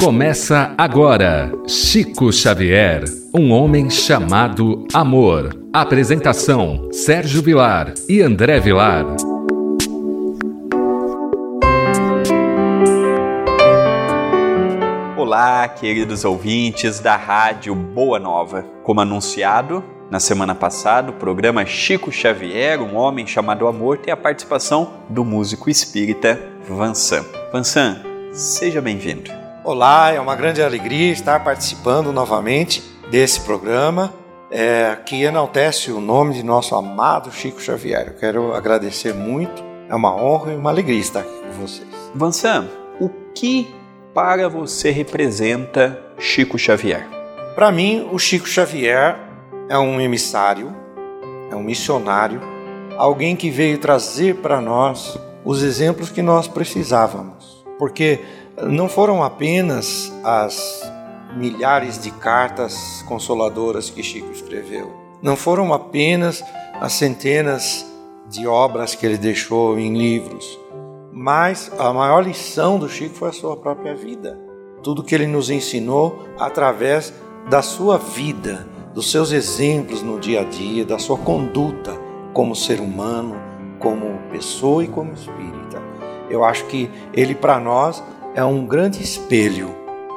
Começa agora Chico Xavier, um homem chamado amor. Apresentação: Sérgio Vilar e André Vilar. Olá, queridos ouvintes da Rádio Boa Nova. Como anunciado, na semana passada, o programa Chico Xavier, um homem chamado amor, tem a participação do músico espírita Vansan. Vansan, seja bem-vindo. Olá, é uma grande alegria estar participando novamente desse programa é, que enaltece o nome de nosso amado Chico Xavier. Eu quero agradecer muito, é uma honra e uma alegria estar aqui com vocês. Vansan, o que para você representa Chico Xavier? Para mim, o Chico Xavier é um emissário, é um missionário, alguém que veio trazer para nós os exemplos que nós precisávamos. Porque não foram apenas as milhares de cartas consoladoras que Chico escreveu, não foram apenas as centenas de obras que ele deixou em livros, mas a maior lição do Chico foi a sua própria vida. Tudo que ele nos ensinou através da sua vida, dos seus exemplos no dia a dia, da sua conduta como ser humano, como pessoa e como espírita. Eu acho que ele para nós é um grande espelho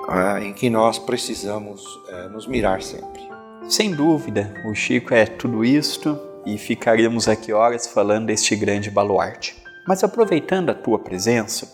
é, em que nós precisamos é, nos mirar sempre. Sem dúvida, o Chico é tudo isto e ficaríamos aqui horas falando deste grande baluarte. Mas aproveitando a tua presença,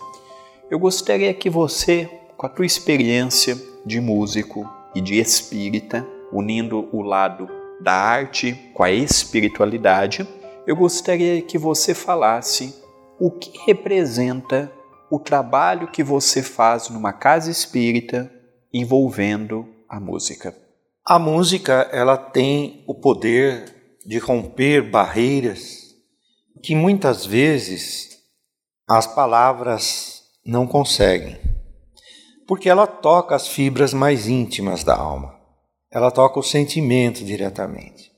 eu gostaria que você, com a tua experiência de músico e de espírita, unindo o lado da arte com a espiritualidade, eu gostaria que você falasse o que representa o trabalho que você faz numa casa espírita envolvendo a música. A música, ela tem o poder de romper barreiras que muitas vezes as palavras não conseguem. Porque ela toca as fibras mais íntimas da alma ela toca o sentimento diretamente.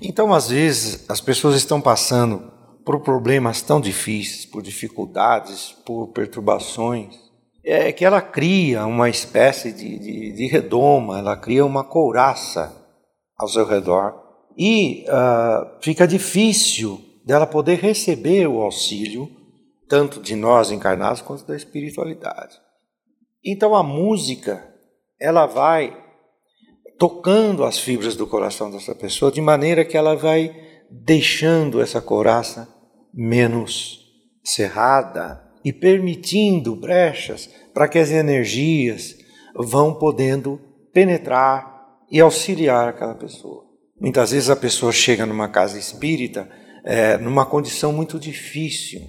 Então, às vezes, as pessoas estão passando por problemas tão difíceis, por dificuldades, por perturbações, é que ela cria uma espécie de, de, de redoma, ela cria uma couraça ao seu redor e uh, fica difícil dela poder receber o auxílio tanto de nós encarnados quanto da espiritualidade. Então a música ela vai tocando as fibras do coração dessa pessoa, de maneira que ela vai deixando essa coraça menos cerrada e permitindo brechas para que as energias vão podendo penetrar e auxiliar aquela pessoa. Muitas vezes a pessoa chega numa casa espírita é, numa condição muito difícil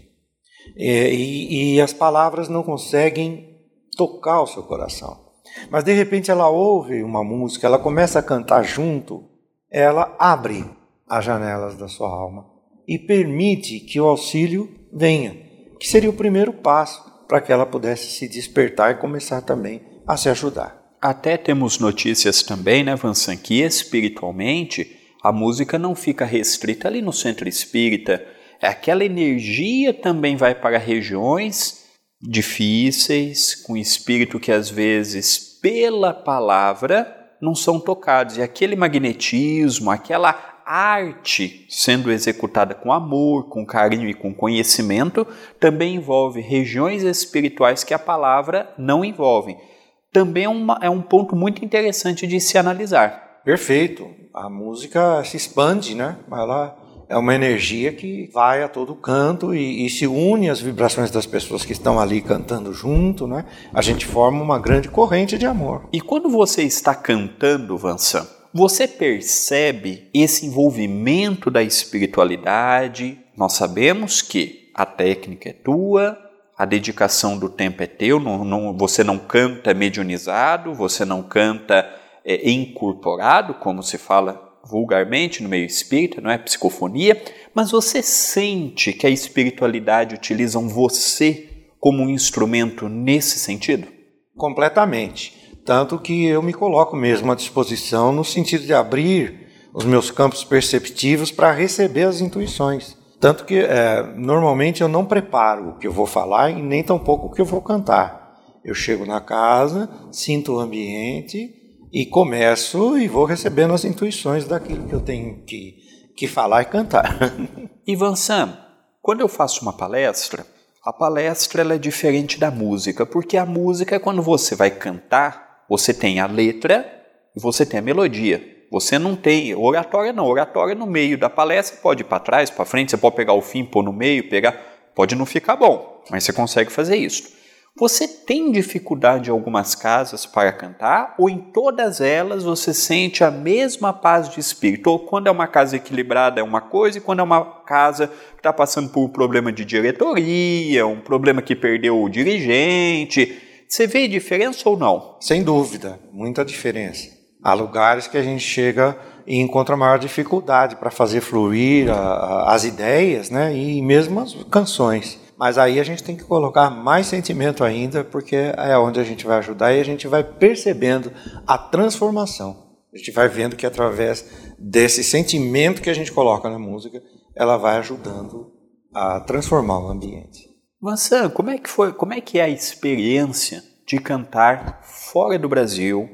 é, e, e as palavras não conseguem tocar o seu coração. Mas de repente ela ouve uma música, ela começa a cantar junto, ela abre as janelas da sua alma e permite que o auxílio venha, que seria o primeiro passo para que ela pudesse se despertar e começar também a se ajudar. Até temos notícias também, né, Vansan, que espiritualmente a música não fica restrita ali no centro espírita. Aquela energia também vai para regiões difíceis, com espírito que às vezes, pela palavra, não são tocados. E aquele magnetismo, aquela arte sendo executada com amor, com carinho e com conhecimento, também envolve regiões espirituais que a palavra não envolve. Também é, uma, é um ponto muito interessante de se analisar. Perfeito. A música se expande, né? Ela é uma energia que vai a todo canto e, e, se une às vibrações das pessoas que estão ali cantando junto, né? A gente forma uma grande corrente de amor. E quando você está cantando, Vansan, você percebe esse envolvimento da espiritualidade? Nós sabemos que a técnica é tua, a dedicação do tempo é teu, não, não, você não canta mediunizado, você não canta é, incorporado, como se fala vulgarmente no meio espírita, não é psicofonia, mas você sente que a espiritualidade utiliza você como um instrumento nesse sentido? Completamente. Tanto que eu me coloco mesmo à disposição no sentido de abrir os meus campos perceptivos para receber as intuições. Tanto que é, normalmente eu não preparo o que eu vou falar e nem tampouco o que eu vou cantar. Eu chego na casa, sinto o ambiente e começo e vou recebendo as intuições daquilo que eu tenho que, que falar e cantar. Ivan Sam, quando eu faço uma palestra, a palestra é diferente da música, porque a música é quando você vai cantar, você tem a letra e você tem a melodia. Você não tem oratória não, oratória no meio da palestra pode ir para trás, para frente, você pode pegar o fim, pôr no meio, pegar, pode não ficar bom, mas você consegue fazer isso. Você tem dificuldade em algumas casas para cantar ou em todas elas você sente a mesma paz de espírito? Ou quando é uma casa equilibrada é uma coisa e quando é uma casa que está passando por um problema de diretoria, um problema que perdeu o dirigente, você vê diferença ou não? Sem dúvida, muita diferença. Há lugares que a gente chega e encontra maior dificuldade para fazer fluir a, a, as ideias né, e mesmo as canções. Mas aí a gente tem que colocar mais sentimento ainda, porque é onde a gente vai ajudar e a gente vai percebendo a transformação. A gente vai vendo que através desse sentimento que a gente coloca na música, ela vai ajudando a transformar o ambiente. Vansan, como é que foi, como é que é a experiência de cantar fora do Brasil?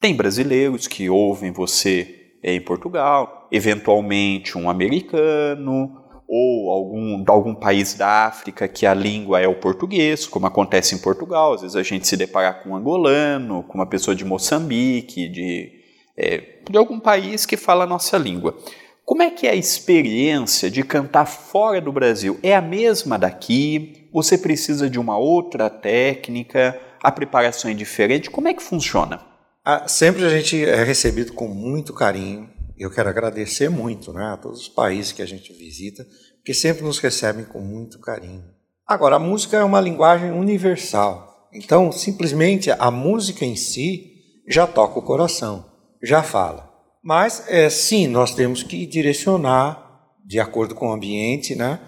Tem brasileiros que ouvem você em Portugal, eventualmente um americano, ou algum, de algum país da África que a língua é o português, como acontece em Portugal. Às vezes a gente se depara com um angolano, com uma pessoa de Moçambique, de, é, de algum país que fala a nossa língua. Como é que é a experiência de cantar fora do Brasil? É a mesma daqui? Você precisa de uma outra técnica? A preparação é diferente? Como é que funciona? Ah, sempre a gente é recebido com muito carinho eu quero agradecer muito né, a todos os países que a gente visita, porque sempre nos recebem com muito carinho. Agora, a música é uma linguagem universal, então simplesmente a música em si já toca o coração, já fala. Mas é, sim, nós temos que direcionar de acordo com o ambiente, né?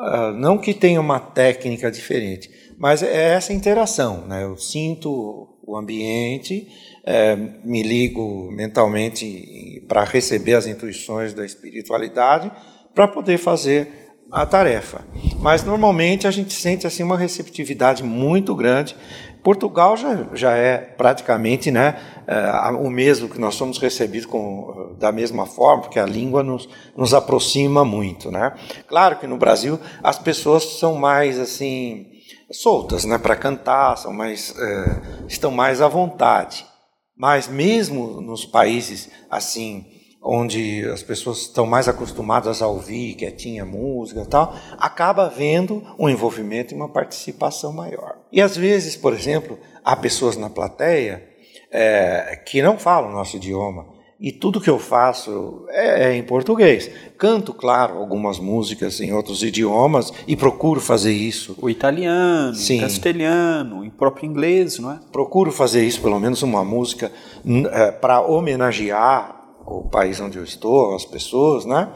Uh, não que tenha uma técnica diferente, mas é essa interação. Né? Eu sinto o ambiente, é, me ligo mentalmente para receber as intuições da espiritualidade para poder fazer a tarefa. Mas normalmente a gente sente assim uma receptividade muito grande. Portugal já, já é praticamente né, é, o mesmo que nós somos recebidos com, da mesma forma, porque a língua nos, nos aproxima muito. Né? Claro que no Brasil as pessoas são mais assim soltas né, para cantar, são mais, é, estão mais à vontade. Mas mesmo nos países assim, onde as pessoas estão mais acostumadas a ouvir quietinha música e tal, acaba havendo um envolvimento e uma participação maior. E às vezes, por exemplo, há pessoas na plateia é, que não falam o nosso idioma e tudo que eu faço é, é, em português. Canto, claro, algumas músicas em outros idiomas e procuro fazer isso. O italiano, Sim. o castelhano, em próprio inglês, não é? Procuro fazer isso, pelo menos uma música, é, para homenagear o país onde eu estou, as pessoas, né?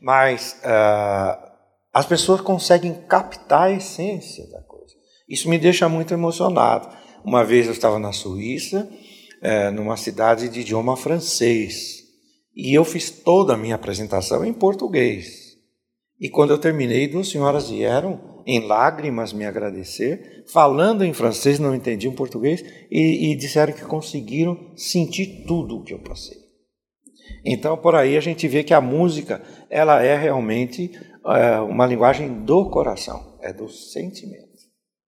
Mas uh, as pessoas conseguem captar a essência da coisa. Isso me deixa muito emocionado. Uma vez eu estava na Suíça é, numa cidade de idioma francês. E eu fiz toda a minha apresentação em português. E quando eu terminei, duas senhoras vieram em lágrimas me agradecer, falando em francês, não entendiam português, e, e disseram que conseguiram sentir tudo o que eu passei. Então, por aí a gente vê que a música ela é realmente é, uma linguagem do coração, é do sentimento.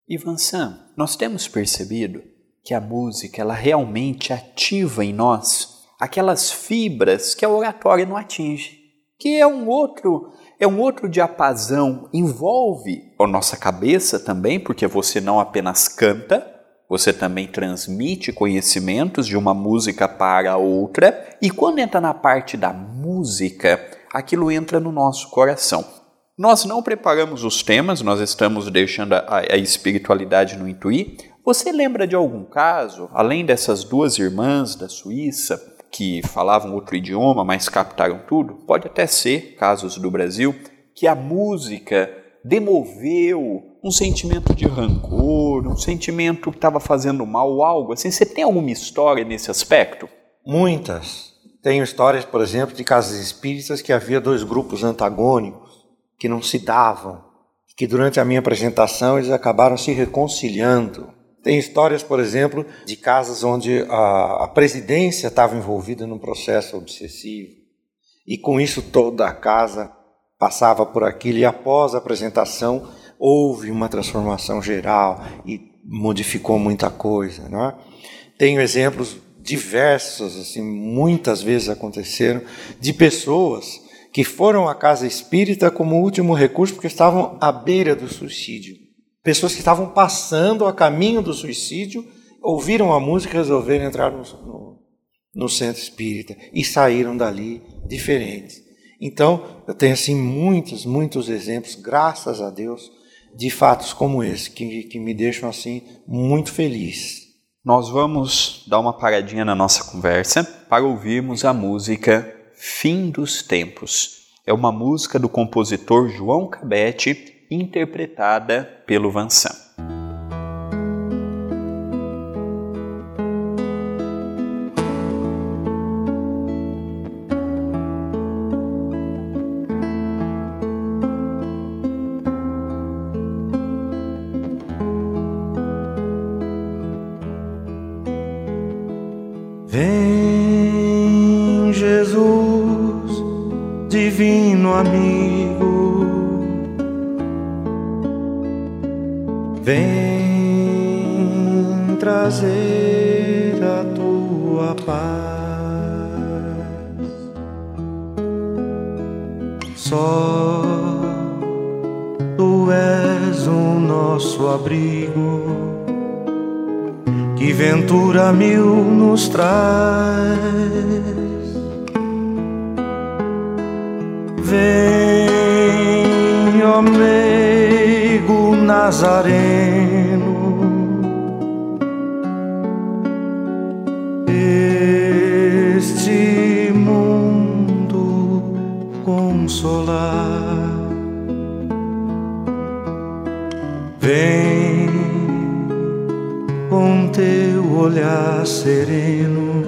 Ivan Sam, nós temos percebido que a música ela realmente ativa em nós aquelas fibras que a oratória não atinge, que é um outro é um outro diapasão, envolve a nossa cabeça também, porque você não apenas canta, você também transmite conhecimentos de uma música para outra, e quando entra na parte da música, aquilo entra no nosso coração. Nós não preparamos os temas, nós estamos deixando a, a espiritualidade no intuir, você lembra de algum caso, além dessas duas irmãs da Suíça, que falavam outro idioma, mas captaram tudo? Pode até ser casos do Brasil, que a música demoveu um sentimento de rancor, um sentimento que estava fazendo mal ou algo assim. Você tem alguma história nesse aspecto? Muitas. Tenho histórias, por exemplo, de casas espíritas que havia dois grupos antagônicos que não se davam, que durante a minha apresentação eles acabaram se reconciliando Tem histórias, por exemplo, de casas onde a, a presidência estava envolvida num processo obsessivo e com isso toda a casa passava por aquilo e após a apresentação houve uma transformação geral e modificou muita coisa, não é? Tenho exemplos diversos, assim, muitas vezes aconteceram de pessoas que foram à casa espírita como último recurso porque estavam à beira do suicídio. Pessoas que estavam passando a caminho do suicídio, ouviram a música e resolveram entrar no, no, no centro espírita e saíram dali diferentes. Então, eu tenho assim muitos, muitos exemplos, graças a Deus, de fatos como esse, que, que me deixam assim muito feliz. Nós vamos dar uma paradinha na nossa conversa para ouvirmos a música Fim dos Tempos. É uma música do compositor João Cabete, interpretada pelo Vem trazer a tua paz. Só tu és o nosso abrigo. Que ventura mil nos traz. Vem, ó meu Nazareno. Este mundo consolar. Vem com teu olhar sereno,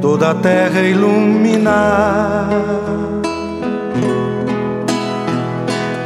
toda a terra iluminar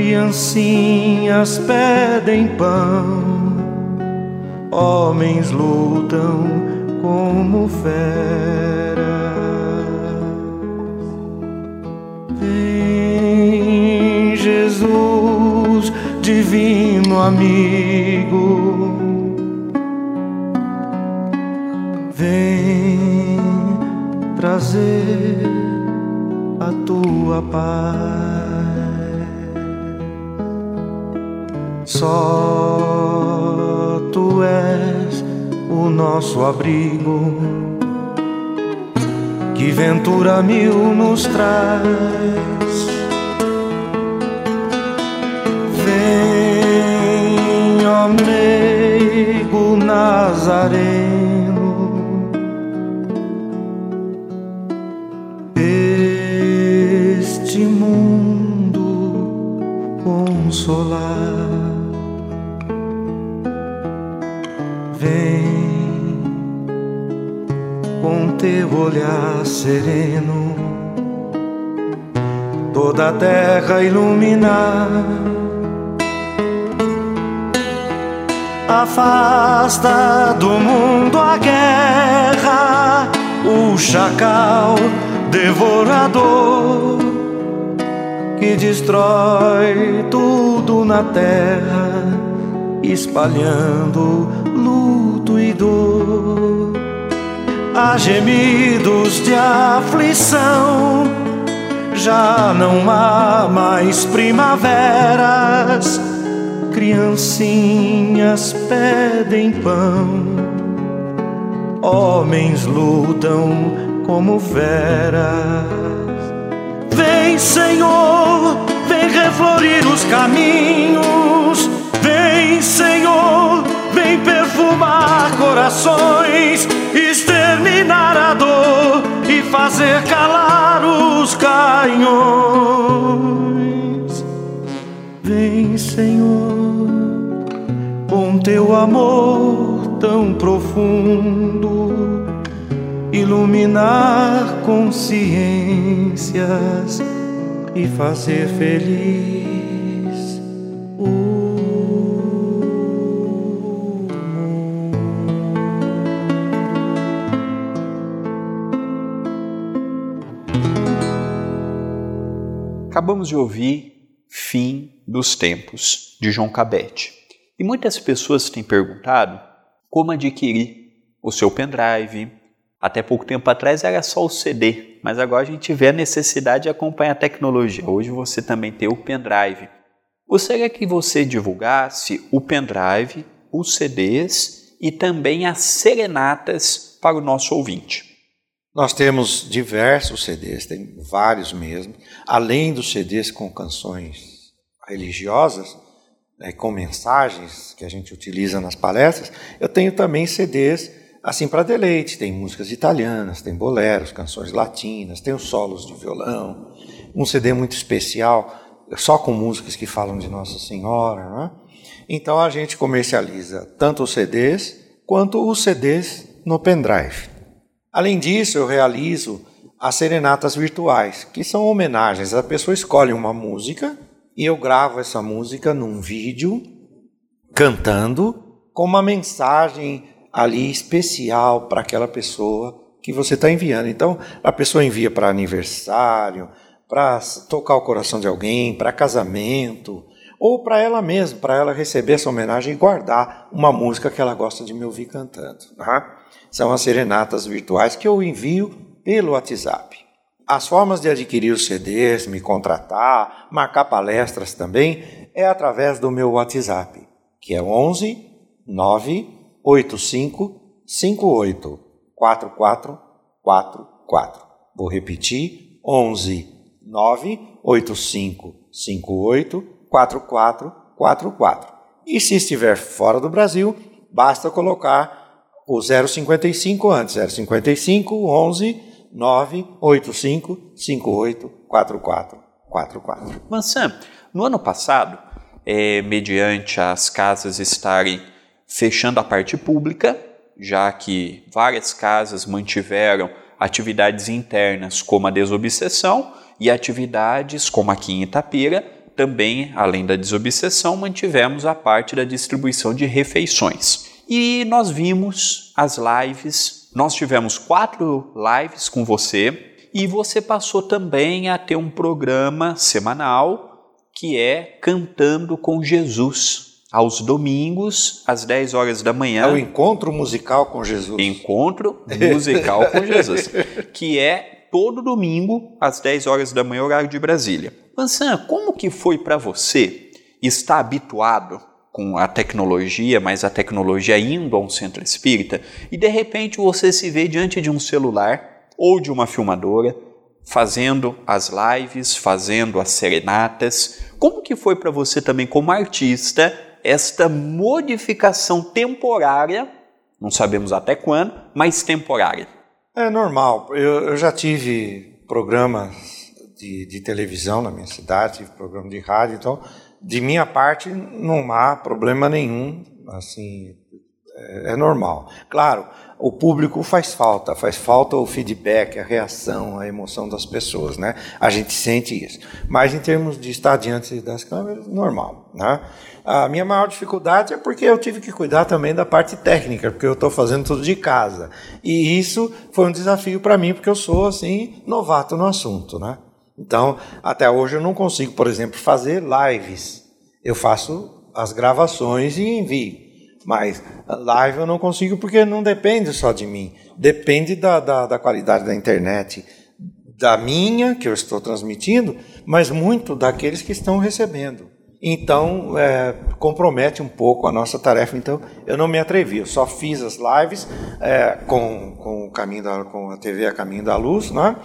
criancinhas pedem pão, homens lutam como feras. Vem Jesus divino amigo. Vem trazer a tua paz. Só tu és o nosso abrigo. Que ventura mil nos traz Vem, ó meigo Nazareno, este mundo consolar. Teu olhar sereno toda a terra iluminar afasta do mundo a guerra, o chacal devorador que destrói tudo na terra, espalhando luto e dor. Há gemidos de aflição, já não há mais primaveras criancinhas pedem pão, homens lutam como feras. Vem, Senhor, vem reflorir os caminhos. Iluminar consciências e fazer feliz o Acabamos de ouvir Fim dos Tempos, de João Cabete. E muitas pessoas têm perguntado como adquirir o seu pendrive. Até pouco tempo atrás era só o CD, mas agora a gente vê a necessidade de acompanhar a tecnologia. Hoje você também tem o pendrive. Gostaria que você divulgasse o pendrive, os CDs e também as serenatas para o nosso ouvinte. Nós temos diversos CDs, tem vários mesmo, além dos CDs com canções religiosas, né, com mensagens que a gente utiliza nas palestras, eu tenho também CDs assim para deleite, tem músicas italianas, tem boleros, canções latinas, tem os solos de violão, um CD muito especial, só com músicas que falam de Nossa Senhora, né? Então a gente comercializa tanto os CDs quanto os CDs no pendrive. Além disso, eu realizo as serenatas virtuais, que são homenagens. A pessoa escolhe uma música e eu gravo essa música num vídeo cantando com uma mensagem ali especial para aquela pessoa que você está enviando. Então, a pessoa envia para aniversário, para tocar o coração de alguém, para casamento, ou para ela mesma, para ela receber essa homenagem e guardar uma música que ela gosta de me ouvir cantando. Tá? são as serenatas virtuais que eu envio pelo WhatsApp. As formas de adquirir os CDs, me contratar, marcar palestras também, é através do meu WhatsApp, que é 11 985 58 4444. Vou repetir: 11 985 58 4444. E se estiver fora do Brasil, basta colocar o 055 antes, 055 11 985 58 44 44. Mansan, no ano passado, é, mediante as casas estarem fechando a parte pública, já que várias casas mantiveram atividades internas como a desobsessão e atividades como aqui em Itapira, também, além da desobsessão, mantivemos a parte da distribuição de refeições. E nós vimos as lives, nós tivemos quatro lives com você e você passou também a ter um programa semanal que é Cantando com Jesus. Aos domingos, às 10 horas da manhã. É o encontro musical com Jesus. Encontro musical com Jesus. Que é todo domingo, às 10 horas da manhã, horário de Brasília. Mansan, como que foi para você estar habituado com a tecnologia, mas a tecnologia indo a um centro espírita, e de repente você se vê diante de um celular ou de uma filmadora, fazendo as lives, fazendo as serenatas. Como que foi para você também como artista esta modificação temporária, não sabemos até quando, mas temporária? É normal. Eu, eu já tive programas de, de televisão na minha cidade, tive programa de rádio, então de minha parte, não há problema nenhum, assim, é, é, normal. Claro, o público faz falta, faz falta o feedback, a reação, a emoção das pessoas, né? A gente sente isso. Mas em termos de estar diante das câmeras, normal, né? A minha maior dificuldade é porque eu tive que cuidar também da parte técnica, porque eu estou fazendo tudo de casa. E isso foi um desafio para mim, porque eu sou, assim, novato no assunto, né? Então, até hoje eu não consigo, por exemplo, fazer lives. Eu faço as gravações e envio. Mas live eu não consigo porque não depende só de mim. Depende da, da, da qualidade da internet, da minha, que eu estou transmitindo, mas muito daqueles que estão recebendo. Então, é, compromete um pouco a nossa tarefa. Então, eu não me atrevi. Eu só fiz as lives é, com, com, o caminho da, com a TV a Caminho da Luz, né?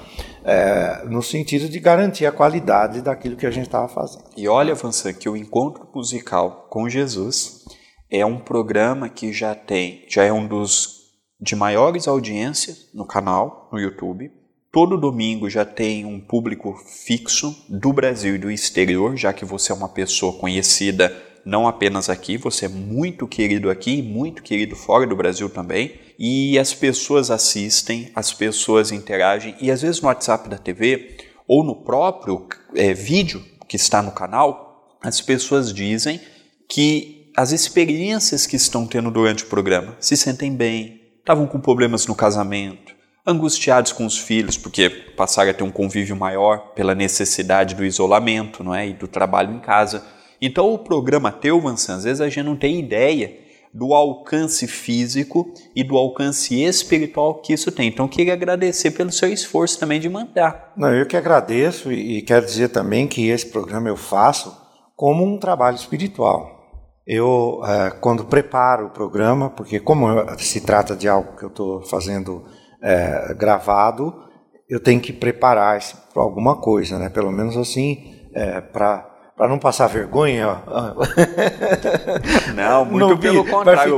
É, no sentido de garantir a qualidade daquilo que a gente estava fazendo. E olha, Vansan, que o encontro musical com Jesus é um programa que já tem, já é um dos de maiores audiências no canal, no YouTube. Todo domingo já tem um público fixo do Brasil e do exterior, já que você é uma pessoa conhecida não apenas aqui, você é muito querido aqui, muito querido fora do Brasil também. E as pessoas assistem, as pessoas interagem, e às vezes no WhatsApp da TV ou no próprio é, vídeo que está no canal, as pessoas dizem que as experiências que estão tendo durante o programa se sentem bem, estavam com problemas no casamento, angustiados com os filhos, porque passaram a ter um convívio maior pela necessidade do isolamento não é? e do trabalho em casa. Então, o programa Teuvansan, às vezes a gente não tem ideia do alcance físico e do alcance espiritual que isso tem. Então, queria agradecer pelo seu esforço também de mandar. Não, eu que agradeço e quero dizer também que esse programa eu faço como um trabalho espiritual. Eu, é, quando preparo o programa, porque como se trata de algo que eu estou fazendo é, gravado, eu tenho que preparar para alguma coisa, né? Pelo menos assim, é, para para não passar vergonha. Não, muito não pelo contrário.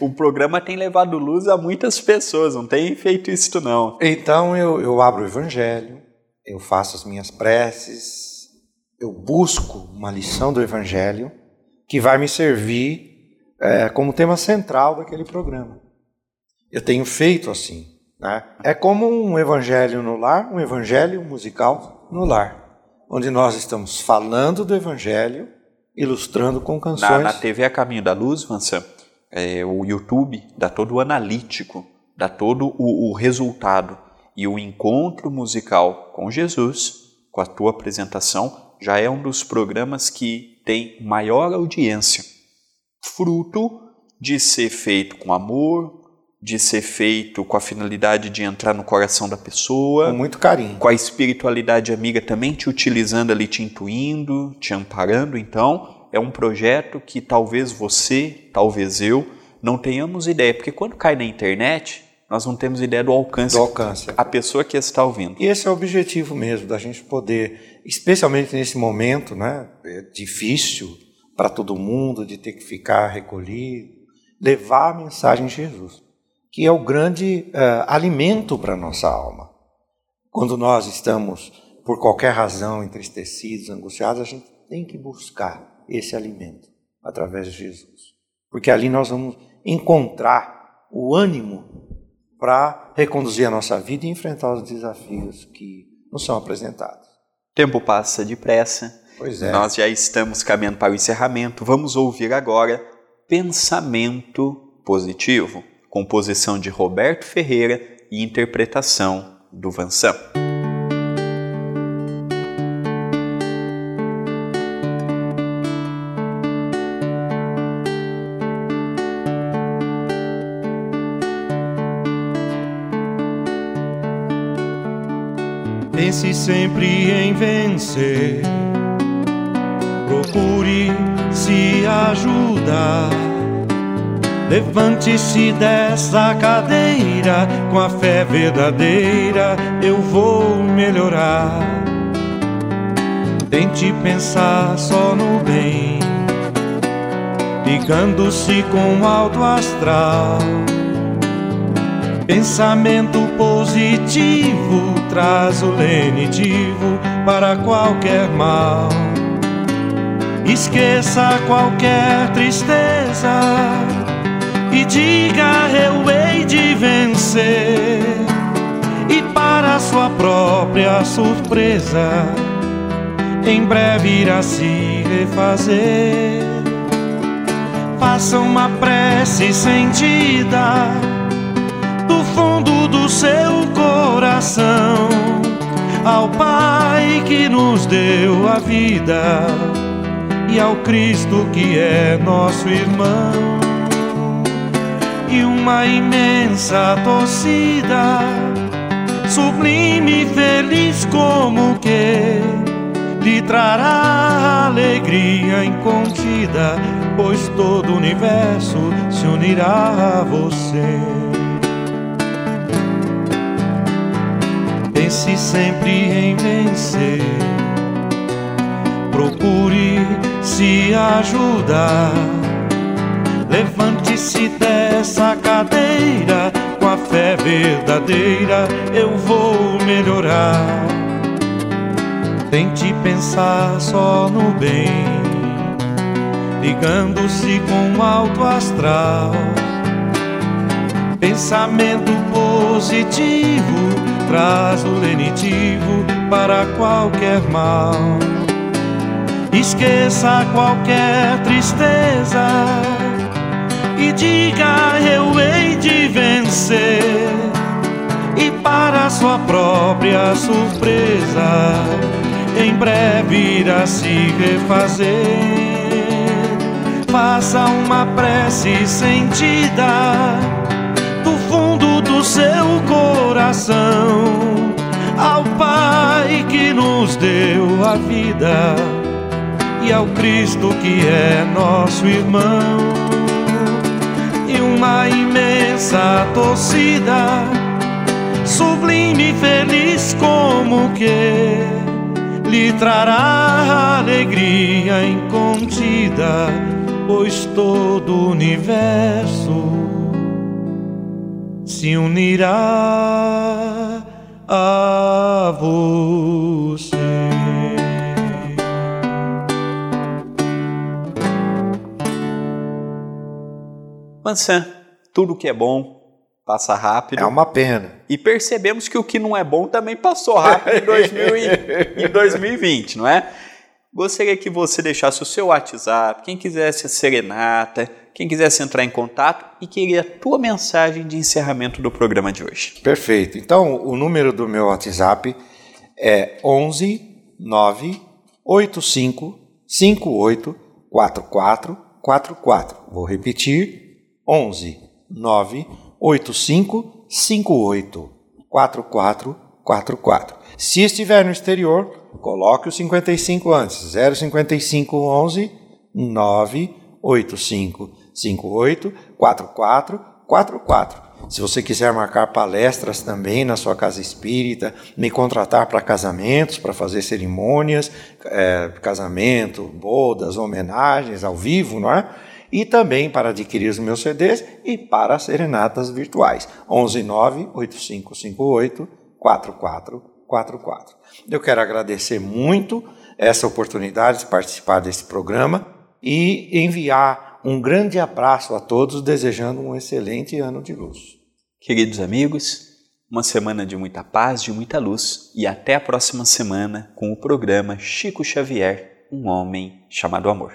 O, o, programa tem levado luz a muitas pessoas, não tem feito isso não. Então eu, eu abro o evangelho, eu faço as minhas preces, eu busco uma lição do evangelho que vai me servir é, como tema central daquele programa. Eu tenho feito assim. Né? É como um evangelho no lar, um evangelho musical no lar onde nós estamos falando do Evangelho, ilustrando com canções. Na, na TV A Caminho da Luz, Vansan, é, o YouTube dá todo o analítico, dá todo o, o resultado. E o encontro musical com Jesus, com a tua apresentação, já é um dos programas que tem maior audiência, fruto de ser feito com amor, de ser feito com a finalidade de entrar no coração da pessoa. Com muito carinho. Com a espiritualidade amiga também te utilizando ali, te intuindo, te amparando. Então, é um projeto que talvez você, talvez eu, não tenhamos ideia. Porque quando cai na internet, nós não temos ideia do alcance, do alcance. a pessoa que está ouvindo. E esse é o objetivo mesmo, da gente poder, especialmente nesse momento, né, é difícil para todo mundo, de ter que ficar recolhido, levar a mensagem de Jesus que é o grande uh, alimento para a nossa alma. Quando nós estamos, por qualquer razão, entristecidos, angustiados, a gente tem que buscar esse alimento através de Jesus. Porque ali nós vamos encontrar o ânimo para reconduzir a nossa vida e enfrentar os desafios que nos são apresentados. O tempo passa depressa. Pois é. Nós já estamos caminhando para o encerramento. Vamos ouvir agora pensamento positivo composição de Roberto Ferreira e interpretação do Vansan. Pense sempre em vencer, procure se ajudar Levante-se dessa cadeira, com a fé verdadeira eu vou melhorar. Tente pensar só no bem, ligando-se com o alto astral. Pensamento positivo traz o lenitivo para qualquer mal. Esqueça qualquer tristeza e diga eu hei de vencer. E para sua própria surpresa, em breve irá se refazer. Faça uma prece sentida do fundo do seu coração ao Pai que nos deu a vida e ao Cristo que é nosso irmão e uma imensa torcida, sublime e feliz como que lhe trará alegria incontida, pois todo o universo se unirá a você. Pense sempre em vencer, procure se ajudar. Levante-se dessa cadeira, com a fé verdadeira eu vou melhorar. Tente pensar só no bem, ligando-se com o alto astral. Pensamento positivo traz o lenitivo para qualquer mal. Esqueça qualquer tristeza e diga eu hei de vencer. E para sua própria surpresa, em breve irá se refazer. Faça uma prece sentida do fundo do seu coração ao Pai que nos deu a vida e ao Cristo que é nosso irmão uma imensa torcida, sublime e feliz como que lhe trará alegria incontida, pois todo o universo se unirá a você. Tudo que é bom passa rápido. É uma pena. E percebemos que o que não é bom também passou rápido em, 2000 e, em 2020, não é? Gostaria que você deixasse o seu WhatsApp, quem quisesse a serenata, quem quisesse entrar em contato e queria a tua mensagem de encerramento do programa de hoje. Perfeito. Então, o número do meu WhatsApp é 11 9 85 58 44 44. Vou repetir 11 9 85 58 44 44. Se estiver no exterior, coloque o 55 antes. 055 11 9 85 58 44 44. Se você quiser marcar palestras também na sua casa espírita, me contratar para casamentos, para fazer cerimônias, é, casamento, bodas, homenagens ao vivo, não é? E também para adquirir os meus CDs e para as serenatas virtuais. 119-8558-4444. Eu quero agradecer muito essa oportunidade de participar desse programa e enviar um grande abraço a todos, desejando um excelente ano de luz. Queridos amigos, uma semana de muita paz, de muita luz e até a próxima semana com o programa Chico Xavier, um homem chamado amor.